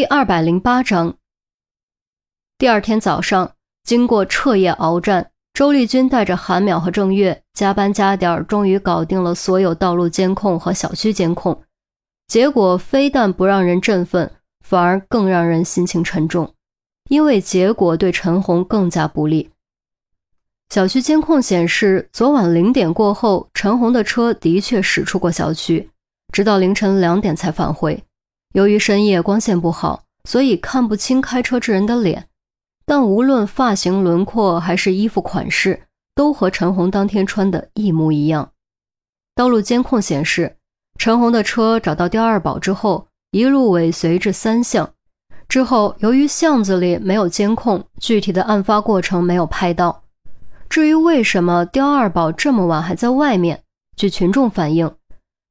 第二百零八章。第二天早上，经过彻夜鏖战，周丽君带着韩淼和郑月加班加点，终于搞定了所有道路监控和小区监控。结果非但不让人振奋，反而更让人心情沉重，因为结果对陈红更加不利。小区监控显示，昨晚零点过后，陈红的车的确驶出过小区，直到凌晨两点才返回。由于深夜光线不好，所以看不清开车之人的脸，但无论发型轮廓还是衣服款式，都和陈红当天穿的一模一样。道路监控显示，陈红的车找到刁二宝之后，一路尾随至三巷。之后，由于巷子里没有监控，具体的案发过程没有拍到。至于为什么刁二宝这么晚还在外面，据群众反映。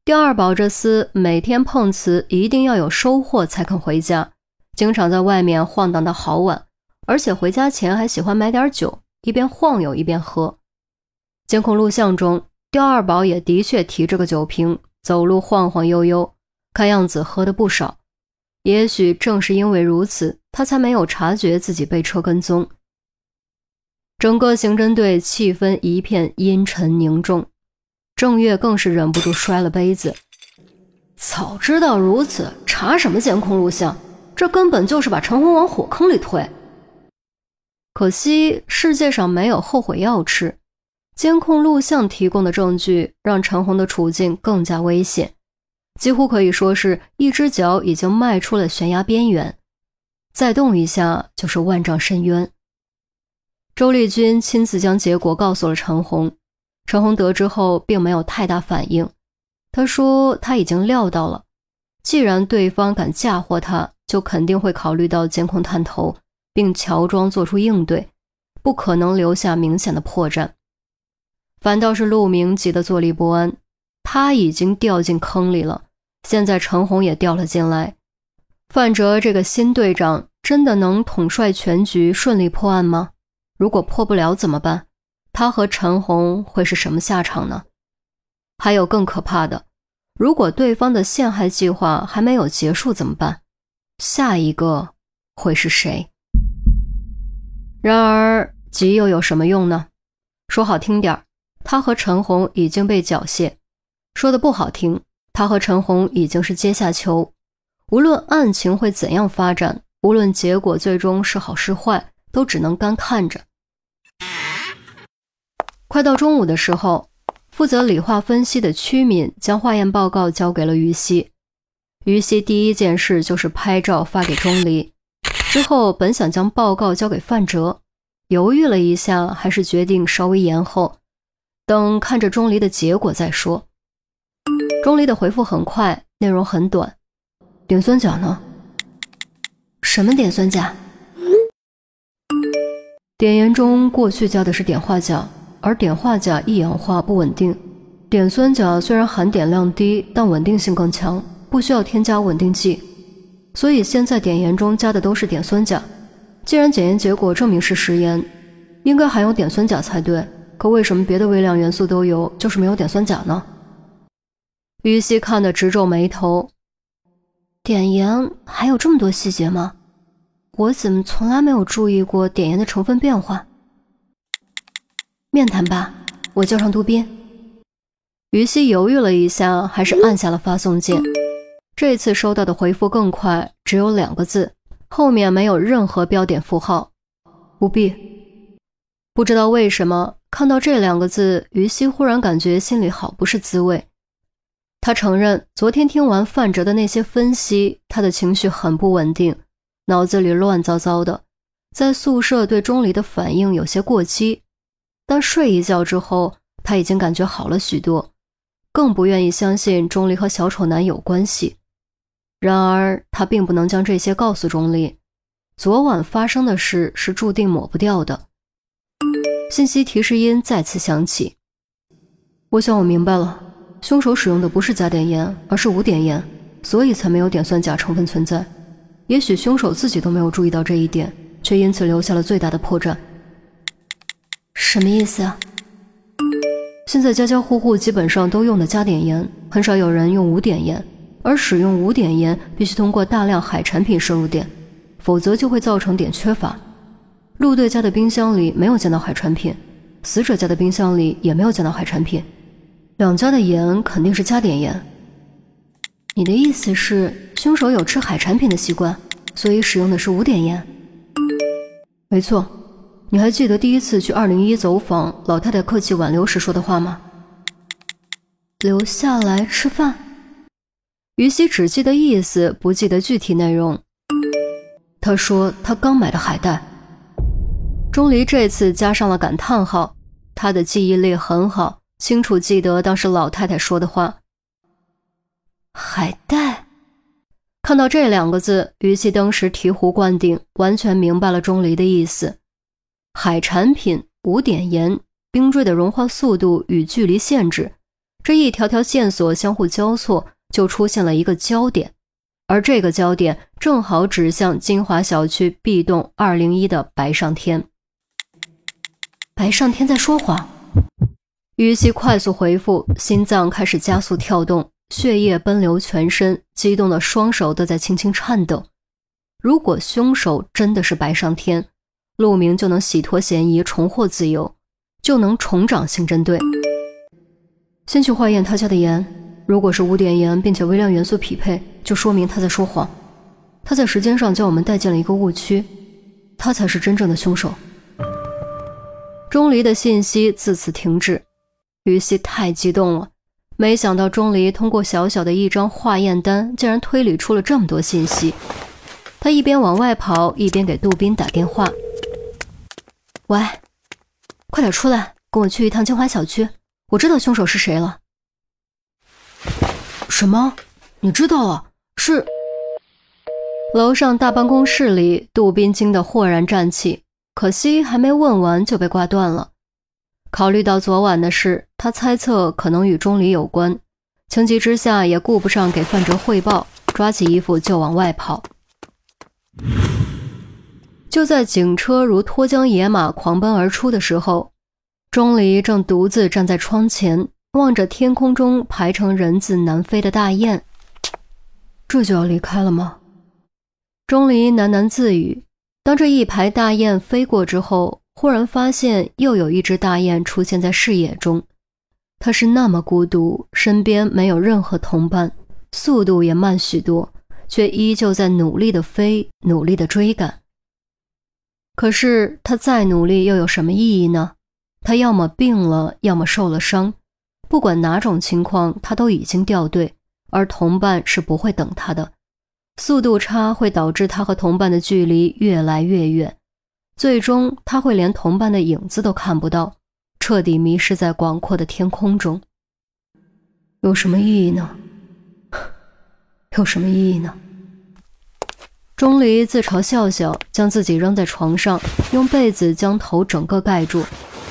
刁二宝这厮每天碰瓷，一定要有收获才肯回家，经常在外面晃荡到好晚，而且回家前还喜欢买点酒，一边晃悠一边喝。监控录像中，刁二宝也的确提着个酒瓶，走路晃晃悠悠，看样子喝的不少。也许正是因为如此，他才没有察觉自己被车跟踪。整个刑侦队气氛一片阴沉凝重。郑月更是忍不住摔了杯子。早知道如此，查什么监控录像？这根本就是把陈红往火坑里推。可惜世界上没有后悔药吃，监控录像提供的证据让陈红的处境更加危险，几乎可以说是一只脚已经迈出了悬崖边缘，再动一下就是万丈深渊。周丽君亲自将结果告诉了陈红。陈红得知后，并没有太大反应。他说：“他已经料到了，既然对方敢嫁祸他，就肯定会考虑到监控探头，并乔装做出应对，不可能留下明显的破绽。反倒是陆明急得坐立不安，他已经掉进坑里了，现在陈红也掉了进来。范哲这个新队长真的能统帅全局，顺利破案吗？如果破不了怎么办？”他和陈红会是什么下场呢？还有更可怕的，如果对方的陷害计划还没有结束怎么办？下一个会是谁？然而急又有什么用呢？说好听点儿他和陈红已经被缴械；说的不好听，他和陈红已经是阶下囚。无论案情会怎样发展，无论结果最终是好是坏，都只能干看着。快到中午的时候，负责理化分析的屈敏将化验报告交给了于西。于西第一件事就是拍照发给钟离，之后本想将报告交给范哲，犹豫了一下，还是决定稍微延后，等看着钟离的结果再说。钟离的回复很快，内容很短：“碘酸钾呢？什么碘酸钾？碘盐中过去加的是碘化钾。”而碘化钾易氧化不稳定，碘酸钾虽然含碘量低，但稳定性更强，不需要添加稳定剂。所以现在碘盐中加的都是碘酸钾。既然检验结果证明是食盐，应该含有碘酸钾才对。可为什么别的微量元素都有，就是没有碘酸钾呢？于西看得直皱眉头。碘盐还有这么多细节吗？我怎么从来没有注意过碘盐的成分变化？面谈吧，我叫上杜宾。于西犹豫了一下，还是按下了发送键。这次收到的回复更快，只有两个字，后面没有任何标点符号，不必。不知道为什么，看到这两个字，于西忽然感觉心里好不是滋味。他承认，昨天听完范哲的那些分析，他的情绪很不稳定，脑子里乱糟糟的，在宿舍对钟离的反应有些过激。但睡一觉之后，他已经感觉好了许多，更不愿意相信钟离和小丑男有关系。然而，他并不能将这些告诉钟离。昨晚发生的事是注定抹不掉的。信息提示音再次响起。我想我明白了，凶手使用的不是加碘盐，而是无碘盐，所以才没有碘酸钾成分存在。也许凶手自己都没有注意到这一点，却因此留下了最大的破绽。什么意思啊？现在家家户户基本上都用的加碘盐，很少有人用无碘盐，而使用无碘盐必须通过大量海产品摄入碘，否则就会造成碘缺乏。陆队家的冰箱里没有见到海产品，死者家的冰箱里也没有见到海产品，两家的盐肯定是加碘盐。你的意思是，凶手有吃海产品的习惯，所以使用的是无碘盐？没错。你还记得第一次去二零一走访老太太客气挽留时说的话吗？留下来吃饭。于西只记得意思，不记得具体内容。他说他刚买的海带。钟离这次加上了感叹号，他的记忆力很好，清楚记得当时老太太说的话。海带。看到这两个字，于西当时醍醐灌顶，完全明白了钟离的意思。海产品、无碘盐、冰锥的融化速度与距离限制，这一条条线索相互交错，就出现了一个焦点，而这个焦点正好指向金华小区 B 栋二零一的白上天。白上天在说谎。于西快速回复，心脏开始加速跳动，血液奔流全身，激动的双手都在轻轻颤抖。如果凶手真的是白上天，陆明就能洗脱嫌疑，重获自由，就能重掌刑侦队。先去化验他家的盐，如果是五碘盐，并且微量元素匹配，就说明他在说谎。他在时间上将我们带进了一个误区，他才是真正的凶手。钟离的信息自此停止。于西太激动了，没想到钟离通过小小的一张化验单，竟然推理出了这么多信息。他一边往外跑，一边给杜宾打电话。喂，快点出来，跟我去一趟金华小区。我知道凶手是谁了。什么？你知道了？是？楼上大办公室里，杜斌惊得豁然站起，可惜还没问完就被挂断了。考虑到昨晚的事，他猜测可能与钟离有关，情急之下也顾不上给范哲汇报，抓起衣服就往外跑。就在警车如脱缰野马狂奔而出的时候，钟离正独自站在窗前，望着天空中排成人字南飞的大雁。这就要离开了吗？钟离喃喃自语。当这一排大雁飞过之后，忽然发现又有一只大雁出现在视野中。它是那么孤独，身边没有任何同伴，速度也慢许多，却依旧在努力的飞，努力的追赶。可是他再努力又有什么意义呢？他要么病了，要么受了伤，不管哪种情况，他都已经掉队，而同伴是不会等他的。速度差会导致他和同伴的距离越来越远，最终他会连同伴的影子都看不到，彻底迷失在广阔的天空中。有什么意义呢？有什么意义呢？钟离自嘲笑笑，将自己扔在床上，用被子将头整个盖住，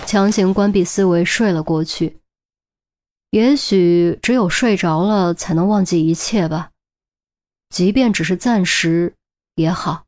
强行关闭思维，睡了过去。也许只有睡着了，才能忘记一切吧。即便只是暂时，也好。